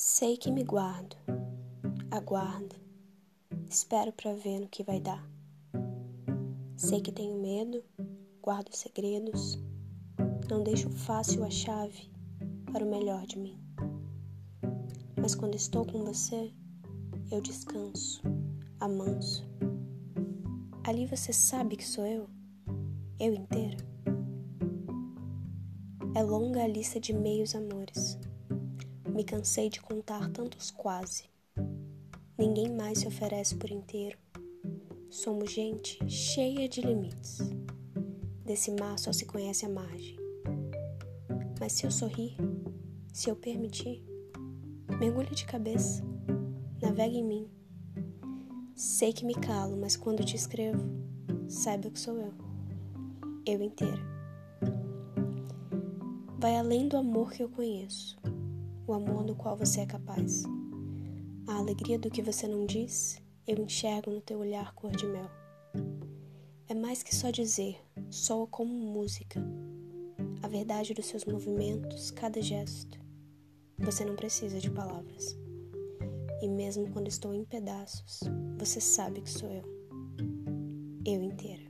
Sei que me guardo, aguardo, espero para ver no que vai dar. Sei que tenho medo, guardo segredos, não deixo fácil a chave para o melhor de mim. Mas quando estou com você, eu descanso, amanso. Ali você sabe que sou eu, eu inteira. É longa a lista de meios amores me cansei de contar tantos quase. Ninguém mais se oferece por inteiro. Somos gente cheia de limites. Desse mar só se conhece a margem. Mas se eu sorrir, se eu permitir, mergulhe de cabeça, navegue em mim. Sei que me calo, mas quando te escrevo, saiba que sou eu, eu inteira. Vai além do amor que eu conheço o amor no qual você é capaz. A alegria do que você não diz, eu enxergo no teu olhar cor de mel. É mais que só dizer, soa como música. A verdade dos seus movimentos, cada gesto. Você não precisa de palavras. E mesmo quando estou em pedaços, você sabe que sou eu. Eu inteira.